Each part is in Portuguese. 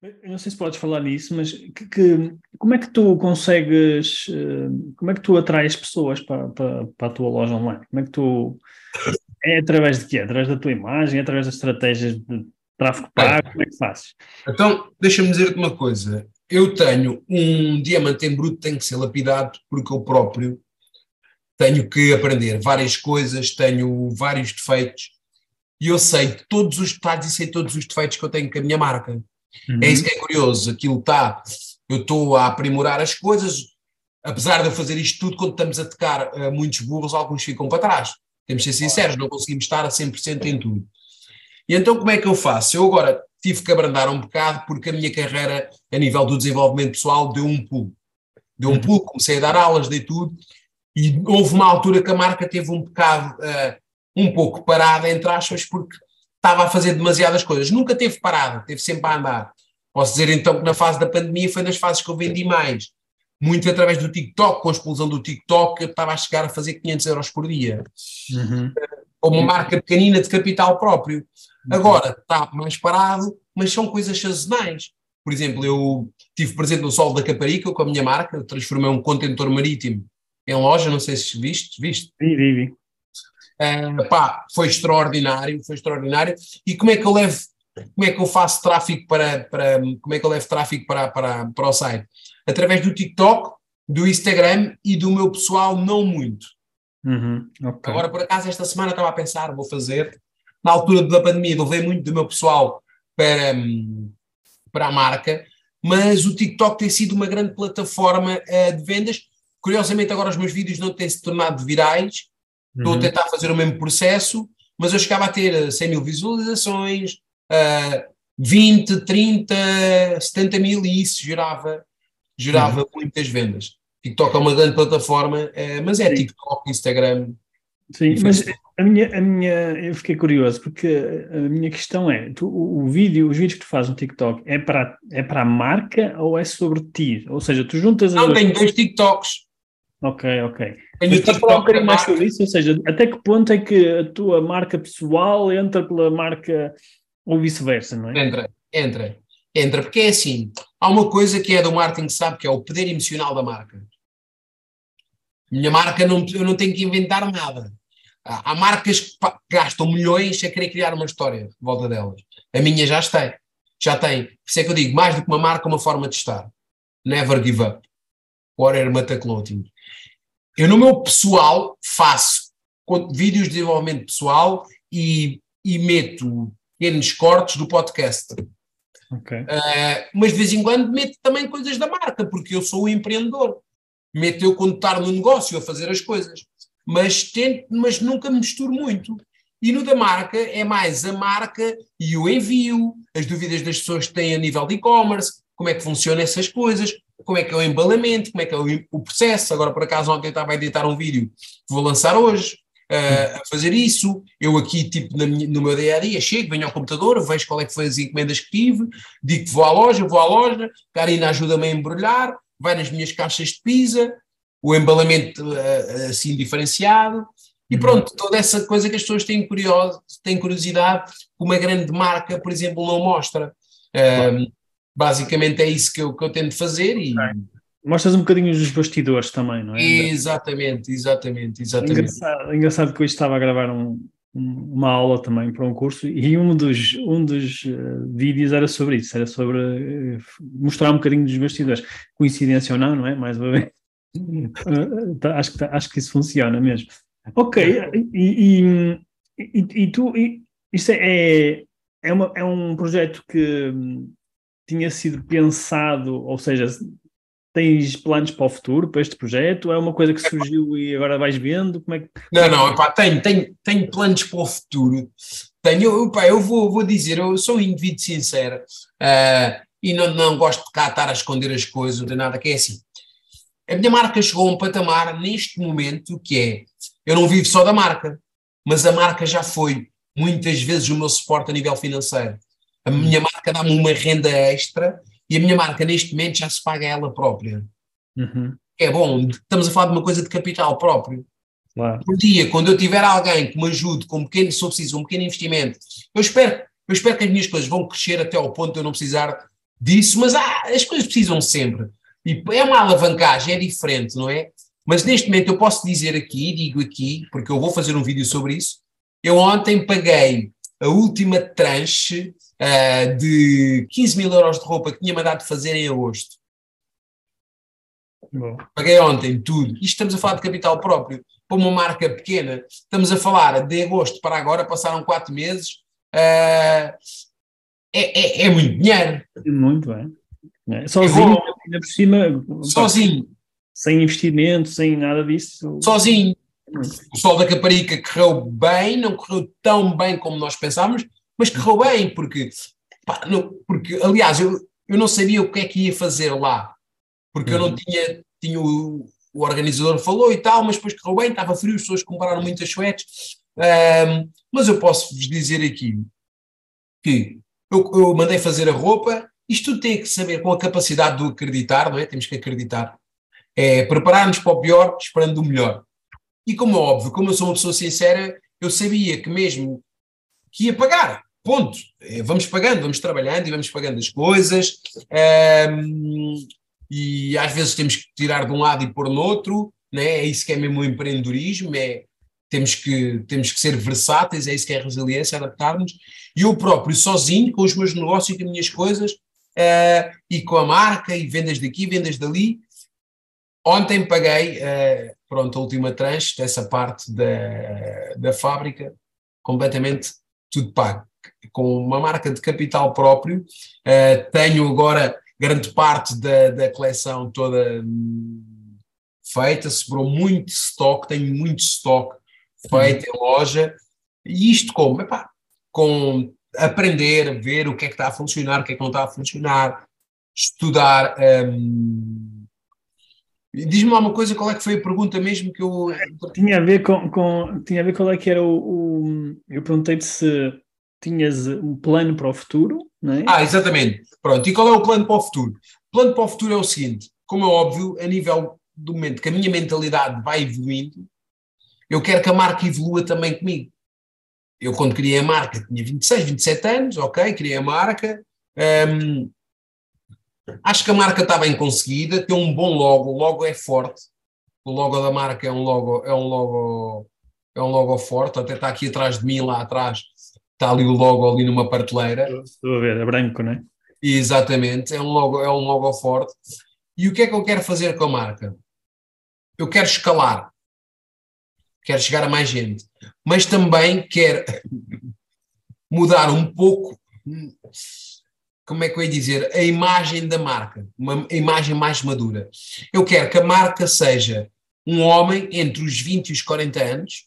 Eu não sei se podes falar nisso, mas que, que, como é que tu consegues, eh, como é que tu atrais pessoas para, para, para, a tua loja online? Como é que tu, é através de quê? Através da tua imagem, é através das estratégias de tráfego pago, como é que fazes? Então, deixa-me dizer-te uma coisa, eu tenho um diamante em bruto, tem que ser lapidado, porque eu próprio tenho que aprender várias coisas, tenho vários defeitos, e eu sei todos os detalhes e sei todos os defeitos que eu tenho com a minha marca. Uhum. É isso que é curioso, aquilo está, eu estou a aprimorar as coisas, apesar de eu fazer isto tudo, quando estamos a tocar uh, muitos burros, alguns ficam para trás. Temos de ser sinceros, não conseguimos estar a 100% em tudo. E então como é que eu faço? Eu agora tive que abrandar um bocado porque a minha carreira a nível do desenvolvimento pessoal deu um pulo. Deu um uhum. pulo, comecei a dar aulas, dei tudo, e houve uma altura que a marca teve um bocado, uh, um pouco parada, entre aspas, porque estava a fazer demasiadas coisas. Nunca teve parada, teve sempre a andar. Posso dizer então que na fase da pandemia foi nas fases que eu vendi mais. Muito através do TikTok, com a explosão do TikTok, eu estava a chegar a fazer 500 euros por dia. Uhum. Como uma marca pequenina de capital próprio. Uhum. Agora está mais parado, mas são coisas sazonais. Por exemplo, eu tive presente no Sol da Caparica com a minha marca, transformei um contentor marítimo em loja, não sei se viste, viste? Vi, vi, vi. Uh, pá, foi extraordinário, foi extraordinário. E como é que eu levo, como é que eu faço tráfego para, para como é que eu levo tráfego para, para, para o site? Através do TikTok, do Instagram e do meu pessoal, não muito. Uhum, okay. Agora, por acaso, esta semana estava a pensar, vou fazer. Na altura da pandemia, levei muito do meu pessoal para, para a marca, mas o TikTok tem sido uma grande plataforma uh, de vendas. Curiosamente, agora os meus vídeos não têm se tornado virais, Estou uhum. a tentar fazer o mesmo processo, mas eu chegava a ter 100 mil visualizações, uh, 20, 30, 70 mil e isso gerava, gerava uhum. muitas vendas. TikTok é uma grande plataforma, uh, mas é Sim. TikTok, Instagram. Sim, mas a minha, a minha, eu fiquei curioso porque a minha questão é: tu, o, o, vídeo, os vídeos que tu fazes no TikTok é para, é para a marca ou é sobre ti? Ou seja, tu juntas Não, tenho dois TikToks. Ok, ok. Tenho Mas estás a falar um bocadinho mais sobre isso? Ou seja, até que ponto é que a tua marca pessoal entra pela marca ou vice-versa, não é? Entra, entra. Entra, porque é assim, há uma coisa que é do marketing, sabe, que é o poder emocional da marca. Minha marca, não, eu não tenho que inventar nada. Há, há marcas que gastam milhões a querer criar uma história de volta delas. A minha já tem. Já tem. Por isso é que eu digo, mais do que uma marca, uma forma de estar. Never give up. Warrior Mata Clothing. Eu, no meu pessoal, faço vídeos de desenvolvimento pessoal e, e meto pequenos cortes do podcast. Okay. Uh, mas de vez em quando meto também coisas da marca, porque eu sou o empreendedor. Meto eu quando estar no negócio a fazer as coisas. Mas, tento, mas nunca me misturo muito. E no da marca é mais a marca e o envio, as dúvidas das pessoas que têm a nível de e-commerce, como é que funcionam essas coisas, como é que é o embalamento, como é que é o, processo. Agora, por acaso, ontem estava a editar um vídeo que vou lançar hoje, uh, a fazer isso. Eu aqui, tipo, minha, no meu dia a dia, chego, venho ao computador, vejo qual é que foi as encomendas que tive, digo que vou à loja, vou à loja, Karina ajuda-me a embrulhar, vai nas minhas caixas de pizza, o embalamento uh, assim diferenciado. E uhum. pronto, toda essa coisa que as pessoas têm, curioso, têm curiosidade, uma grande marca, por exemplo, não mostra. Uh, basicamente é isso que eu, que eu tento fazer e. Mostras um bocadinho os bastidores também, não é? Exatamente, exatamente, exatamente. Engraçado, engraçado que hoje estava a gravar um, uma aula também para um curso e um dos, um dos uh, vídeos era sobre isso, era sobre uh, mostrar um bocadinho dos bastidores. Coincidência ou não, não é? Mais uma vez. Uh, acho, que, acho que isso funciona mesmo. Ok, e, e, e, e tu, isto é, é, uma, é um projeto que tinha sido pensado, ou seja, tens planos para o futuro, para este projeto? É uma coisa que surgiu e agora vais vendo? Como é que... Não, não, epá, tenho, tenho, tenho planos para o futuro. Tenho, epá, eu vou, vou dizer, eu sou um indivíduo sincero uh, e não, não gosto de cá estar a esconder as coisas, não tem nada, que é assim. a minha marca chegou a um patamar neste momento que é, eu não vivo só da marca, mas a marca já foi muitas vezes o meu suporte a nível financeiro. A minha marca dá-me uma renda extra e a minha marca neste momento já se paga ela própria. Uhum. É bom, estamos a falar de uma coisa de capital próprio. Claro. Um dia, quando eu tiver alguém que me ajude com um pequeno, se eu preciso, um pequeno investimento, eu espero, eu espero que as minhas coisas vão crescer até ao ponto de eu não precisar disso, mas ah, as coisas precisam sempre. E é uma alavancagem, é diferente, não é? Mas neste momento eu posso dizer aqui, digo aqui, porque eu vou fazer um vídeo sobre isso. Eu ontem paguei a última tranche uh, de 15 mil euros de roupa que tinha mandado fazer em agosto. Bom. Paguei ontem tudo. Isto estamos a falar de capital próprio. Para uma marca pequena, estamos a falar de agosto para agora, passaram quatro meses. Uh, é, é, é, muito dinheiro. Muito, é. é. Sozinho, bom. ainda por cima. Sozinho. Sem investimento, sem nada disso. Sozinho. O sol da Caparica correu bem, não correu tão bem como nós pensámos, mas correu bem, porque, pá, não, porque aliás, eu, eu não sabia o que é que ia fazer lá, porque eu não tinha, tinha o, o organizador falou e tal, mas depois correu bem, estava frio, as pessoas compraram muitas suetes, um, mas eu posso vos dizer aqui que eu, eu mandei fazer a roupa, isto tudo tem que saber com a capacidade de acreditar, não é? Temos que acreditar. É preparar-nos para o pior, esperando o melhor. E como é óbvio, como eu sou uma pessoa sincera, eu sabia que mesmo que ia pagar, ponto. É, vamos pagando, vamos trabalhando e vamos pagando as coisas. Um, e às vezes temos que tirar de um lado e pôr no outro, né? é isso que é mesmo o empreendedorismo, é, temos, que, temos que ser versáteis, é isso que é a resiliência, adaptar-nos. E eu próprio, sozinho, com os meus negócios e com as minhas coisas, uh, e com a marca, e vendas daqui, vendas dali, Ontem paguei, uh, pronto, a última tranche dessa parte da, da fábrica, completamente tudo pago. Com uma marca de capital próprio, uh, tenho agora grande parte da, da coleção toda hum, feita, sobrou muito estoque, tenho muito estoque feito em loja, e isto como? Epá, com aprender, ver o que é que está a funcionar, o que é que não está a funcionar, estudar. Um, Diz-me lá uma coisa, qual é que foi a pergunta mesmo que eu. Tinha a ver com. com tinha a ver qual é que era o. o eu perguntei-te se tinhas um plano para o futuro, não é? Ah, exatamente. Pronto, e qual é o plano para o futuro? O plano para o futuro é o seguinte: como é óbvio, a nível do momento que a minha mentalidade vai evoluindo, eu quero que a marca evolua também comigo. Eu, quando criei a marca, tinha 26, 27 anos, ok, criei a marca. Um, Acho que a marca está bem conseguida, tem um bom logo, o logo é forte. O logo da marca é um logo, é um logo, é um logo forte, até está aqui atrás de mim, lá atrás, está ali o logo ali numa prateleira. Estou a ver, é branco, não é? Exatamente, é um logo, é um logo forte. E o que é que eu quero fazer com a marca? Eu quero escalar, quero chegar a mais gente, mas também quero mudar um pouco como é que eu ia dizer, a imagem da marca, uma imagem mais madura. Eu quero que a marca seja um homem entre os 20 e os 40 anos,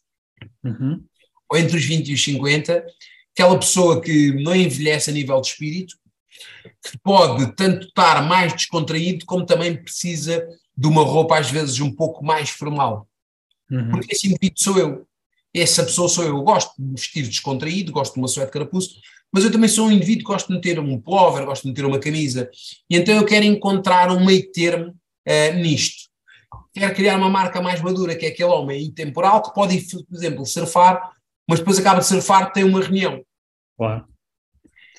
uhum. ou entre os 20 e os 50, aquela pessoa que não envelhece a nível de espírito, que pode tanto estar mais descontraído, como também precisa de uma roupa às vezes um pouco mais formal. Uhum. Porque esse indivíduo sou eu. Essa pessoa sou eu. Eu gosto de vestir descontraído, gosto de uma suéte de carapuço, mas eu também sou um indivíduo que gosto de meter um pullover, gosto de meter uma camisa, e então eu quero encontrar um meio termo uh, nisto. Quero criar uma marca mais madura, que é aquele homem intemporal que pode por exemplo, surfar, mas depois acaba de surfar, tem uma reunião. Claro.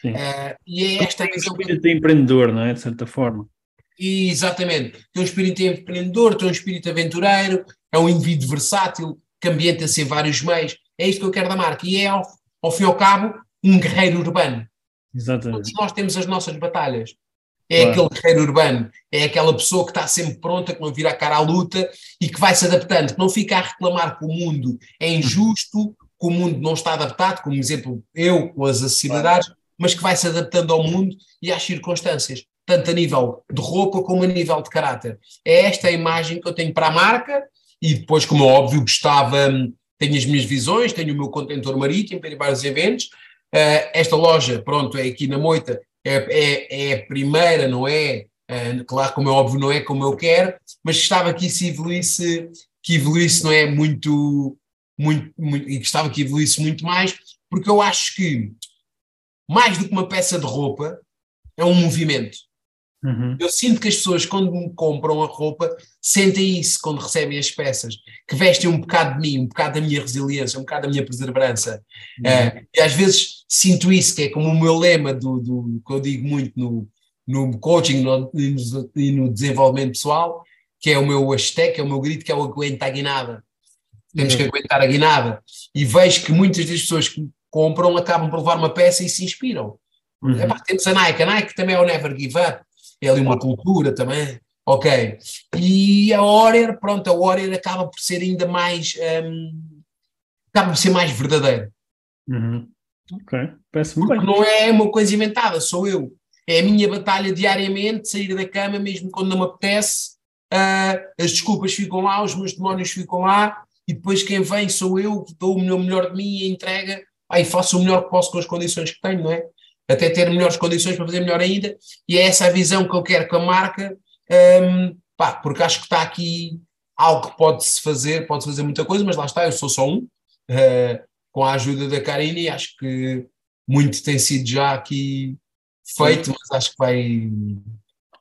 Sim. Uh, e é esta tem. Um espírito de empreendedor, não é? De certa forma. E, exatamente. Tem um espírito empreendedor, tem um espírito aventureiro, é um indivíduo versátil, que ambienta-se em vários meios. É isto que eu quero da marca. E é, ao, ao fim e ao cabo, um guerreiro urbano. Exatamente. Todos nós temos as nossas batalhas. É claro. aquele guerreiro urbano, é aquela pessoa que está sempre pronta, que não vira a cara à luta e que vai se adaptando, que não fica a reclamar que o mundo é injusto, que o mundo não está adaptado, como exemplo eu com as acessibilidades, claro. mas que vai se adaptando ao mundo e às circunstâncias, tanto a nível de roupa como a nível de caráter. É esta a imagem que eu tenho para a marca e depois, como é óbvio, gostava, tenho as minhas visões, tenho o meu contentor marítimo para ir vários eventos, esta loja, pronto, é aqui na Moita, é, é, é a primeira, não é? Uh, claro, como é óbvio, não é como eu quero, mas gostava que isso evoluísse, que evoluísse, não é? Muito, muito, muito, e gostava que evoluísse muito mais, porque eu acho que mais do que uma peça de roupa, é um movimento. Uhum. Eu sinto que as pessoas, quando me compram a roupa, sentem isso quando recebem as peças, que vestem um bocado de mim, um bocado da minha resiliência, um bocado da minha perseverança. Uhum. Uh, e às vezes sinto isso, que é como o meu lema do, do que eu digo muito no, no coaching no, e no desenvolvimento pessoal, que é o meu hashtag, é o meu grito, que é o aguenta a guinada. Temos uhum. que aguentar a guinada. E vejo que muitas das pessoas que compram acabam por levar uma peça e se inspiram. Uhum. Epá, temos a Nike, a Nike também é o Never Give Up é ali uma cultura também, ok. E a Warrior, pronto, a Warrior acaba por ser ainda mais, um, acaba por ser mais verdadeira. Uhum. Ok, parece-me bem. Não é uma coisa inventada, sou eu. É a minha batalha diariamente, sair da cama, mesmo quando não me apetece, uh, as desculpas ficam lá, os meus demónios ficam lá, e depois quem vem sou eu, que dou o melhor, melhor de mim e entrega, aí faço o melhor que posso com as condições que tenho, não é? Até ter melhores condições para fazer melhor ainda, e é essa a visão que eu quero com a marca, um, pá, porque acho que está aqui algo que pode-se fazer, pode-se fazer muita coisa, mas lá está, eu sou só um, uh, com a ajuda da Karina, e acho que muito tem sido já aqui feito, mas acho que vai.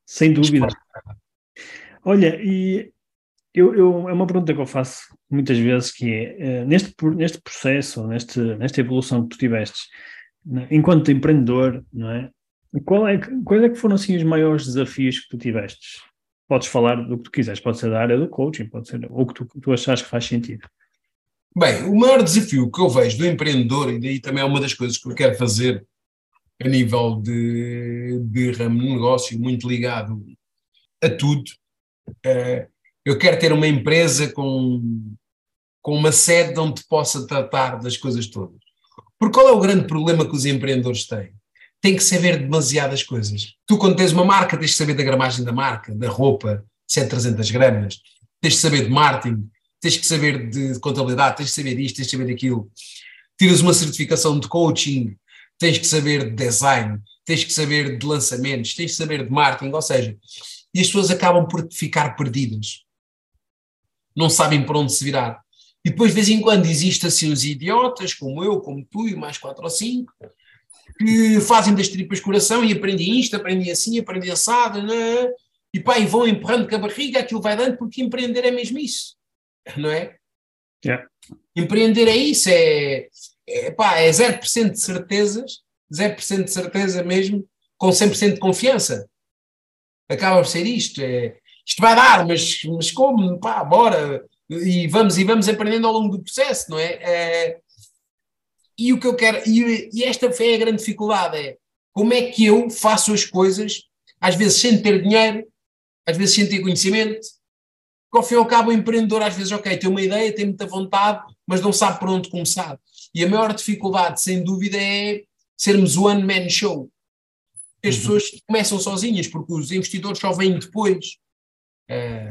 Sem dúvida. Olha, e eu, eu, é uma pergunta que eu faço muitas vezes que é, uh, neste, neste processo, neste, nesta evolução que tu tivestes, né? Enquanto empreendedor, não é? Qual é, quais é que foram assim os maiores desafios que tu tiveste? Podes falar do que tu quiseres, pode ser da área do coaching, pode ser o que tu, tu achas que faz sentido. Bem, o maior desafio que eu vejo do empreendedor, e daí também é uma das coisas que eu quero fazer a nível de, de ramo de negócio, muito ligado a tudo, é, eu quero ter uma empresa com, com uma sede onde possa tratar das coisas todas. Porque qual é o grande problema que os empreendedores têm? Tem que saber demasiadas coisas. Tu, quando tens uma marca, tens que saber da gramagem da marca, da roupa, se é 300 gramas, tens que saber de marketing, tens que saber de contabilidade, tens que saber disto, tens que saber daquilo. Tiras uma certificação de coaching, tens que saber de design, tens que saber de lançamentos, tens que saber de marketing, ou seja, e as pessoas acabam por ficar perdidas. Não sabem para onde se virar. E depois, de vez em quando, existem assim os idiotas, como eu, como tu e mais quatro ou cinco, que fazem das tripas coração e aprendem isto, aprendem assim, aprendem assado, né? e pá, e vão empurrando com a barriga, aquilo vai dando, porque empreender é mesmo isso, não é? Yeah. Empreender é isso, é, é, pá, é 0% de certezas, 0% de certeza mesmo, com 100% de confiança. Acaba por ser isto, é, isto vai dar, mas, mas como, pá, bora, e vamos e vamos aprendendo ao longo do processo, não é? é e o que eu quero, e, e esta é a grande dificuldade, é como é que eu faço as coisas, às vezes sem ter dinheiro, às vezes sem ter conhecimento, que ao fim e ao cabo o empreendedor às vezes, ok, tem uma ideia, tem muita vontade, mas não sabe por onde começar. E a maior dificuldade, sem dúvida, é sermos o one man show. As uhum. pessoas começam sozinhas, porque os investidores só vêm depois. É,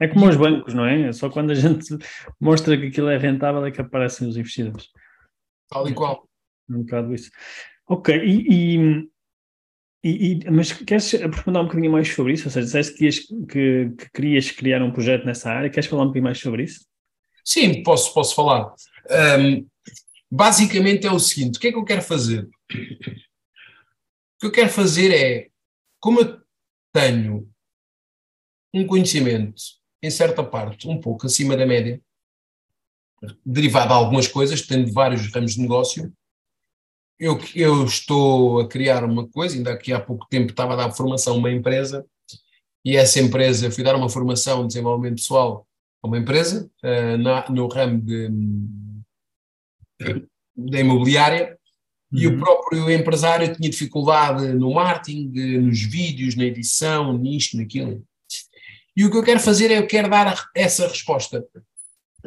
é como os bancos, não é? Só quando a gente mostra que aquilo é rentável é que aparecem os investidores. Tal e qual. É um bocado isso. Ok, e, e, e, mas queres aprofundar um bocadinho mais sobre isso? Ou seja, disseste que, que, que, querias criar um projeto nessa área, queres falar um bocadinho mais sobre isso? Sim, posso, posso falar. Um, basicamente é o seguinte: o que é que eu quero fazer? O que eu quero fazer é, como eu tenho um conhecimento em certa parte, um pouco acima da média, derivado de algumas coisas, tendo vários ramos de negócio. Eu, eu estou a criar uma coisa, ainda aqui há pouco tempo estava a dar formação a uma empresa, e essa empresa, fui dar uma formação de desenvolvimento pessoal a uma empresa, uh, na, no ramo de, da imobiliária, uhum. e o uhum. próprio empresário tinha dificuldade no marketing, nos vídeos, na edição, nisto, naquilo. E o que eu quero fazer é eu quero dar essa resposta,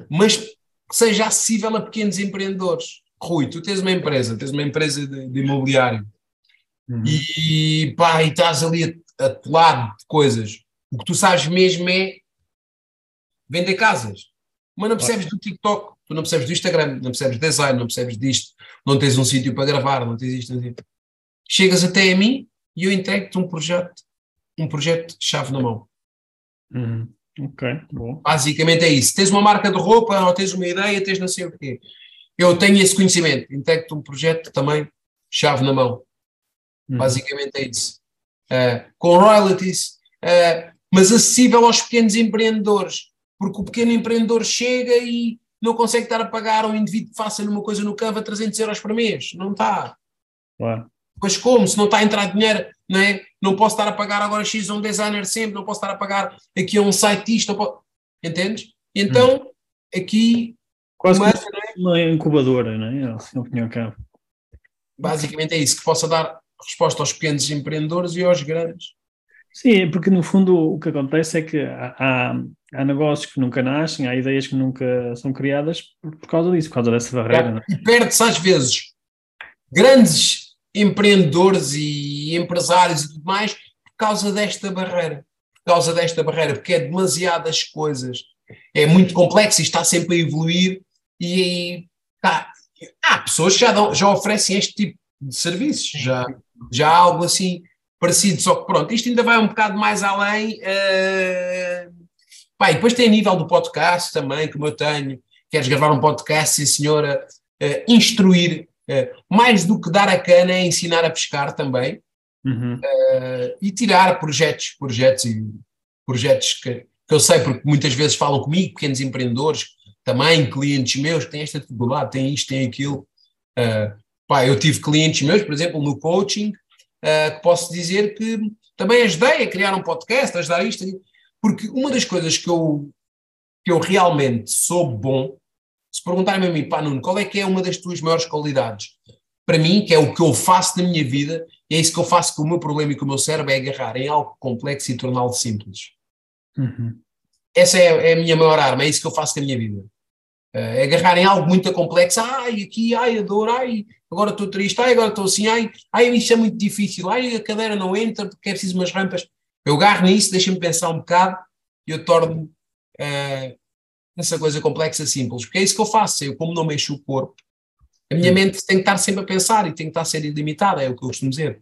mas que seja acessível a pequenos empreendedores. Rui, tu tens uma empresa, tens uma empresa de, de imobiliário uhum. e, pá, e estás ali a, a de coisas. O que tu sabes mesmo é vender casas, mas não percebes do TikTok, tu não percebes do Instagram, não percebes design, não percebes disto, não tens um sítio para gravar, não tens isto, não tens... Chegas até a mim e eu entrego-te um projeto um projeto de chave na mão. Uhum. Ok, bom. Basicamente é isso. Tens uma marca de roupa, ou tens uma ideia, tens não sei o quê. Eu tenho esse conhecimento, integro um projeto também, chave na mão. Uhum. Basicamente é isso. Uh, com royalties, uh, mas acessível aos pequenos empreendedores, porque o pequeno empreendedor chega e não consegue estar a pagar a um indivíduo que faça numa coisa no Canva 300 euros por mês. Não está. Claro. Mas como? Se não está a entrar dinheiro, não, é? Não posso estar a pagar agora X a um designer sempre, não posso estar a pagar aqui a um siteista, posso... entendes? Então, hum. aqui... Quase uma, uma incubadora, não é? Cabo. Basicamente é isso, que possa dar resposta aos pequenos empreendedores e aos grandes. Sim, porque no fundo o que acontece é que há, há negócios que nunca nascem, há ideias que nunca são criadas por, por causa disso, por causa dessa barreira. É? E perde-se às vezes grandes empreendedores e empresários e tudo mais por causa desta barreira. Por causa desta barreira, porque é demasiadas coisas. É muito complexo e está sempre a evoluir e tá, há pessoas que já, dão, já oferecem este tipo de serviços, já, já há algo assim parecido, só que pronto, isto ainda vai um bocado mais além. Uh, pá, e depois tem a nível do podcast também, como eu tenho, queres gravar um podcast, sim senhora, uh, instruir, uh, mais do que dar a cana é ensinar a pescar também, uhum. uh, e tirar projetos, projetos e projetos que, que eu sei, porque muitas vezes falam comigo, pequenos empreendedores, também clientes meus que têm esta dificuldade, têm isto, têm aquilo. Uh, pá, eu tive clientes meus, por exemplo, no coaching, uh, que posso dizer que também ajudei a criar um podcast, a ajudar isto, porque uma das coisas que eu, que eu realmente sou bom, se perguntarem a mim, pá, Nuno, qual é que é uma das tuas maiores qualidades? Para mim, que é o que eu faço na minha vida, e é isso que eu faço com o meu problema e com o meu cérebro, é agarrar em algo complexo e torná-lo simples. Uhum. Essa é, é, a minha maior arma, é isso que eu faço com a minha vida. Uh, agarrar em algo muito complexo, ai, aqui, ai, a dor, ai, agora estou triste, ai, agora estou assim, ai, ai, isso é muito difícil, ai, a cadeira não entra porque é preciso umas rampas. Eu agarro nisso, deixa-me pensar um bocado e eu torno uh, essa coisa complexa simples, porque é isso que eu faço, eu como não mexo o corpo, a minha mente tem que estar sempre a pensar e tem que estar a ser ilimitada, é o que eu costumo dizer.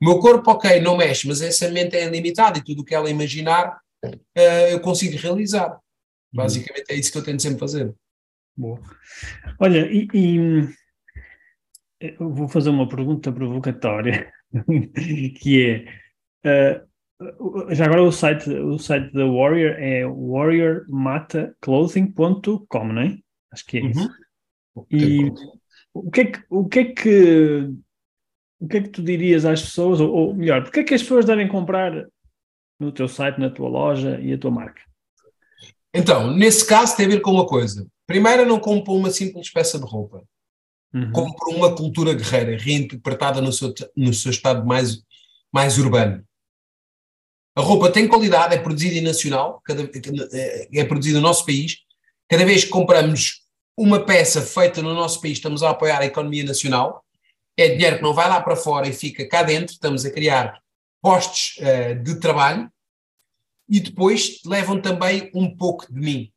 O meu corpo, ok, não mexe, mas essa mente é ilimitada e tudo o que ela imaginar uh, eu consigo realizar. Uhum. Basicamente é isso que eu tento sempre fazer. Boa. Olha, e, e eu vou fazer uma pergunta provocatória, que é uh, já agora o site, o site da Warrior é warriormataclothing.com, não é? Acho que é isso. Uhum. E o que é que, o que é que o que é que tu dirias às pessoas, ou, ou melhor, porque é que as pessoas devem comprar no teu site, na tua loja e a tua marca? Então, nesse caso tem a ver com uma coisa. Primeiro, não compro uma simples peça de roupa. Uhum. Compro uma cultura guerreira, reinterpretada no seu, no seu estado mais, mais urbano. A roupa tem qualidade, é produzida em nacional, cada, é produzida no nosso país. Cada vez que compramos uma peça feita no nosso país, estamos a apoiar a economia nacional. É dinheiro que não vai lá para fora e fica cá dentro. Estamos a criar postos uh, de trabalho e depois levam também um pouco de mim.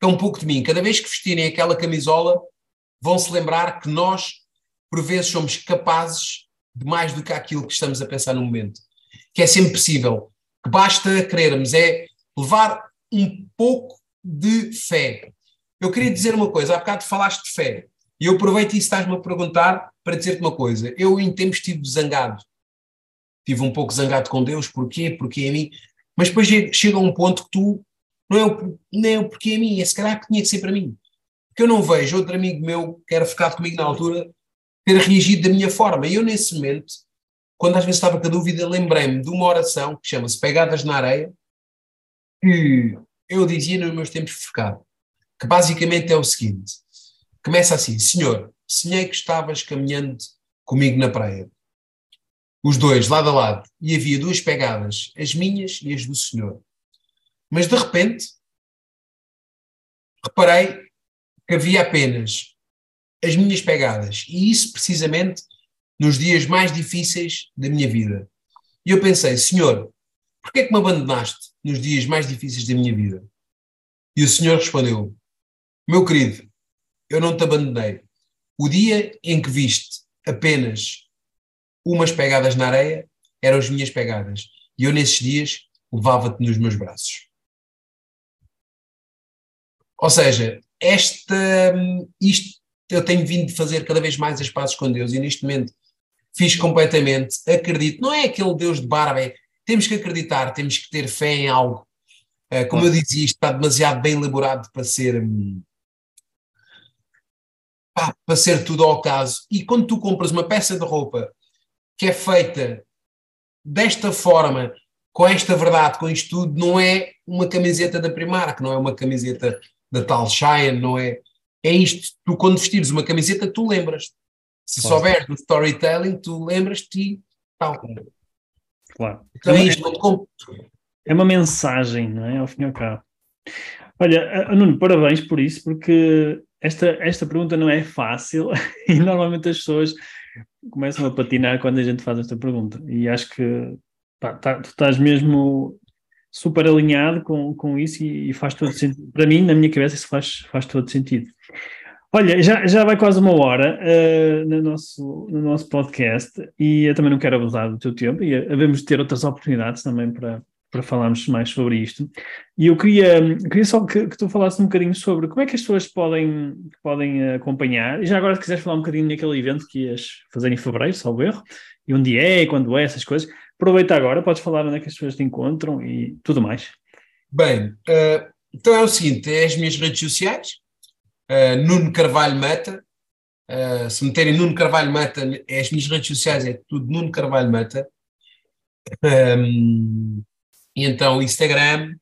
É um pouco de mim. Cada vez que vestirem aquela camisola, vão se lembrar que nós, por vezes, somos capazes de mais do que aquilo que estamos a pensar no momento. Que é sempre possível. Que basta querermos, é levar um pouco de fé. Eu queria dizer uma coisa, há bocado falaste de fé, e eu aproveito e estás-me a perguntar para dizer-te uma coisa. Eu, em tempos, estive zangado estive um pouco zangado com Deus, porquê? Porque a mim. Mas depois chega a um ponto que tu não é o, não é o porquê a mim, é se calhar que tinha que ser para mim. Porque eu não vejo outro amigo meu que era ficado comigo na altura ter reagido da minha forma. E eu, nesse momento, quando às vezes estava com a dúvida, lembrei-me de uma oração que chama-se Pegadas na Areia, que eu dizia nos meus tempos de ficado, que basicamente é o seguinte: começa assim, Senhor, sonhei que estavas caminhando comigo na praia os dois, lado a lado, e havia duas pegadas, as minhas e as do senhor. Mas de repente, reparei que havia apenas as minhas pegadas, e isso precisamente nos dias mais difíceis da minha vida. E eu pensei, Senhor, porquê é que me abandonaste nos dias mais difíceis da minha vida? E o Senhor respondeu, meu querido, eu não te abandonei. O dia em que viste apenas umas pegadas na areia eram as minhas pegadas. e eu nesses dias levava-te nos meus braços. Ou seja, esta, isto eu tenho vindo de fazer cada vez mais as pazes com Deus e neste momento fiz completamente, acredito, não é aquele Deus de barba, é, temos que acreditar, temos que ter fé em algo. Uh, como eu dizia, isto está demasiado bem elaborado para ser hum, pá, para ser tudo ao caso. E quando tu compras uma peça de roupa que é feita desta forma, com esta verdade, com isto tudo, não é uma camiseta da Primark, não é uma camiseta da tal Shine, não é? É isto, tu quando vestires uma camiseta, tu lembras. Se claro. souberes do storytelling, tu lembras-te e tal. Claro. Então é, isto, é uma mensagem, não é? Ao fim e ao cabo. Olha, Nuno, parabéns por isso, porque esta, esta pergunta não é fácil e normalmente as pessoas começam a patinar quando a gente faz esta pergunta. E acho que pá, tá, tu estás mesmo super alinhado com, com isso e, e, faz todo sentido. Para mim, na minha cabeça, isso faz, faz todo sentido. Olha, já, já vai quase uma hora uh, no, nosso, no nosso podcast e eu também não quero abusar do teu tempo e havemos de ter outras oportunidades também para, para falarmos mais sobre isto. E eu queria, queria só que, que, tu falasses um bocadinho sobre como é que as pessoas podem, podem acompanhar. E já agora, se quiseres falar um bocadinho daquele evento que ias fazer em fevereiro, salvo erro, e onde é, quando é, essas coisas, aproveita agora, podes falar onde é que as pessoas te encontram e tudo mais. Bem, uh, então é o seguinte: é as minhas redes sociais, uh, Nuno Carvalho Mata. Uh, se meterem Nuno Carvalho Mata, é as minhas redes sociais, é tudo Nuno Carvalho Mata. Um, e então, Instagram,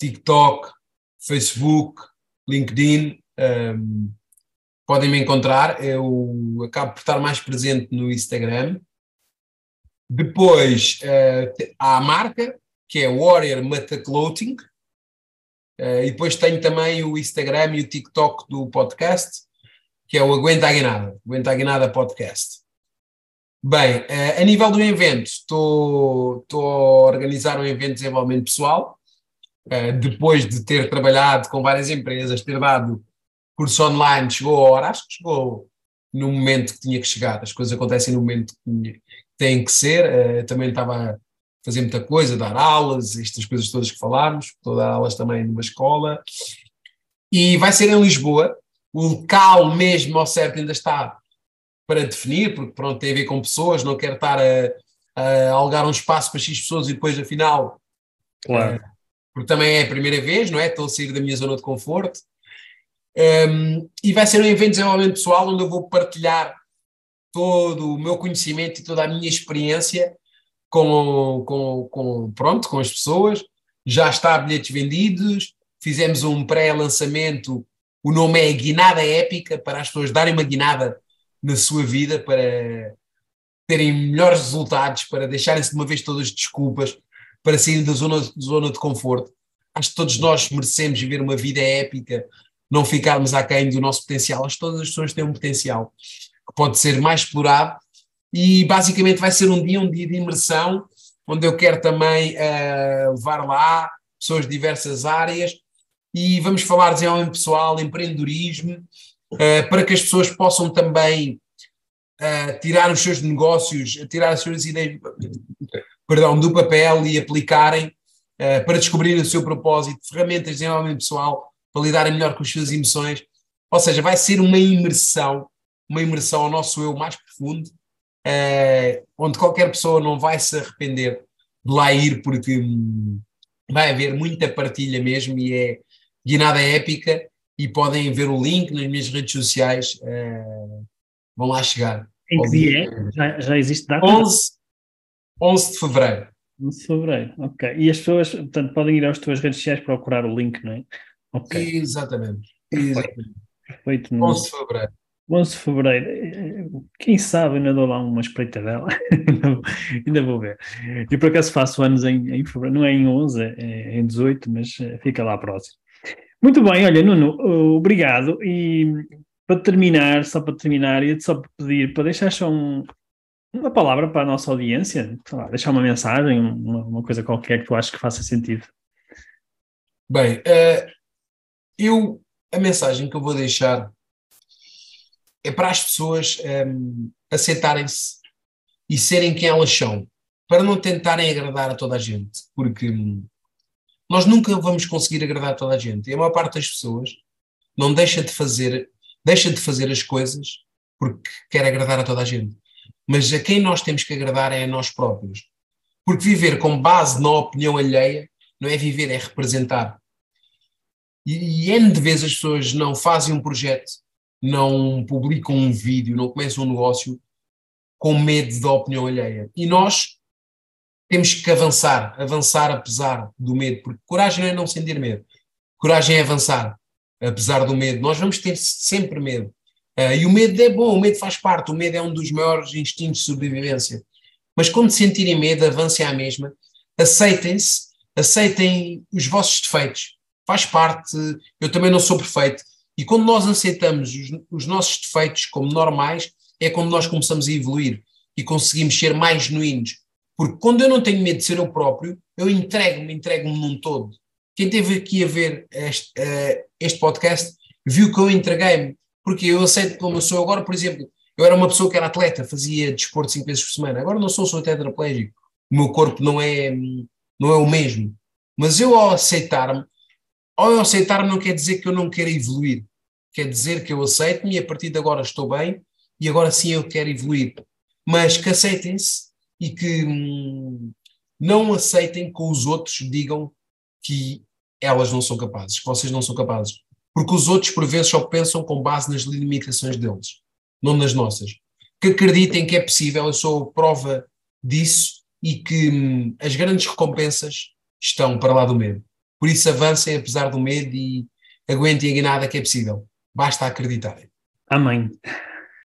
TikTok, Facebook, LinkedIn, um, podem me encontrar. Eu acabo por estar mais presente no Instagram. Depois uh, há a marca, que é Warrior Mata Clothing. Uh, e depois tenho também o Instagram e o TikTok do podcast, que é o Aguenta Aguinada, Aguenta Aguinada Podcast. Bem, uh, a nível do evento, estou, a organizar um evento de desenvolvimento pessoal, uh, depois de ter trabalhado com várias empresas, ter dado curso online, chegou a hora, acho que chegou no momento que tinha que chegar, as coisas acontecem no momento que têm que ser, uh, também estava a fazer muita coisa, dar aulas, estas coisas todas que falámos, estou a dar aulas também numa escola, e vai ser em Lisboa, o local mesmo ao certo ainda está para definir, porque pronto, tem a ver com pessoas, não quero estar a, a alugar um espaço para X pessoas e depois afinal. Claro. Uh, porque também é a primeira vez, não é? Estou a sair da minha zona de conforto. Um, e vai ser um evento de desenvolvimento pessoal onde eu vou partilhar todo o meu conhecimento e toda a minha experiência com, com, com, pronto, com as pessoas. Já está bilhetes vendidos, fizemos um pré-lançamento, o nome é Guinada Épica, para as pessoas darem uma guinada na sua vida para terem melhores resultados, para deixarem-se de uma vez todas desculpas, para saírem da zona, zona de conforto. Acho que todos nós merecemos viver uma vida épica, não ficarmos aquém do nosso potencial. Acho que todas as pessoas têm um potencial que pode ser mais explorado e basicamente vai ser um dia, um dia de imersão, onde eu quero também uh, levar lá pessoas de diversas áreas e vamos falar de desenvolvimento pessoal, empreendedorismo, uh, para que as pessoas possam também uh, tirar os seus negócios, tirar as suas ideias perdão, do papel e aplicarem uh, para descobrir o seu propósito, ferramentas de desenvolvimento pessoal para lidarem melhor com as suas emoções. Ou seja, vai ser uma imersão, uma imersão ao nosso eu mais profundo, onde qualquer pessoa não vai se arrepender de lá ir, porque vai haver muita partilha mesmo e é guinada épica e podem ver o link nas minhas redes sociais. Uh, vão lá chegar. Em que dia é? Já, já existe data? 11, 11 de fevereiro. 11 de fevereiro, ok. E as pessoas, portanto, podem ir às tuas redes sociais procurar o link, não é? Ok. Exatamente. Exatamente. Perfeito. 11 de fevereiro. 11 de fevereiro, quem sabe ainda dou lá uma espreitadela, ainda vou ver. E por acaso faço anos em, em fevereiro, não é em 11, é em 18, mas eh, fica lá próximo. Muito bem, olha, Nuno, obrigado. E para terminar, só para terminar, ia-te só pedir para deixar só um, uma palavra para a nossa audiência, lá, deixar uma mensagem, uma, uma, coisa qualquer que tu aches que faça sentido. Bem, uh, eu, a mensagem que eu vou deixar é para as pessoas um, ehm, aceitarem-se e serem quem elas são. para não tentarem agradar a toda a gente, porque hum, nós nunca vamos conseguir agradar toda a gente. E a maior parte das pessoas não deixa de fazer, deixa de fazer as coisas porque quer agradar a toda a gente. Mas a quem nós temos que agradar é a nós próprios. Porque viver com base na opinião alheia não é viver, é representar. E, e N de vezes as pessoas não fazem um projeto, não publicam um vídeo, não começam um negócio com medo da opinião alheia. E nós temos que avançar, avançar apesar do medo, porque coragem não é não sentir medo, coragem é avançar, apesar do medo. Nós vamos ter sempre medo. Uh, e o medo é bom, o medo faz parte, o medo é um dos maiores instintos de sobrevivência. Mas quando sentirem medo, avancem à mesma, aceitem-se, aceitem os vossos defeitos. Faz parte, eu também não sou perfeito. E quando nós aceitamos os, os nossos defeitos como normais, é quando nós começamos a evoluir e conseguimos ser mais genuínos porque quando eu não tenho medo de ser eu próprio, eu entrego-me, entrego-me num todo. Quem teve aqui a ver este, uh, este podcast viu que eu entreguei-me, porque eu aceito como eu sou agora, por exemplo, eu era uma pessoa que era atleta, fazia desporto cinco vezes por semana, agora não sou, sou tetraplégico, o meu corpo não é, não é o mesmo. Mas eu ao aceitar-me, ao aceitar-me não quer dizer que eu não quero evoluir, quer dizer que eu aceito-me e a partir de agora estou bem e agora sim eu quero evoluir. Mas que aceitem-se e que hum, não aceitem que os outros digam que elas não são capazes, que vocês não são capazes. Porque os outros, por vezes, só pensam com base nas limitações deles, não nas nossas. Que acreditem que é possível, eu sou prova disso e que hum, as grandes recompensas estão para lá do medo. Por isso, avancem apesar do medo e aguentem a guinada que é possível. Basta acreditarem. Amém.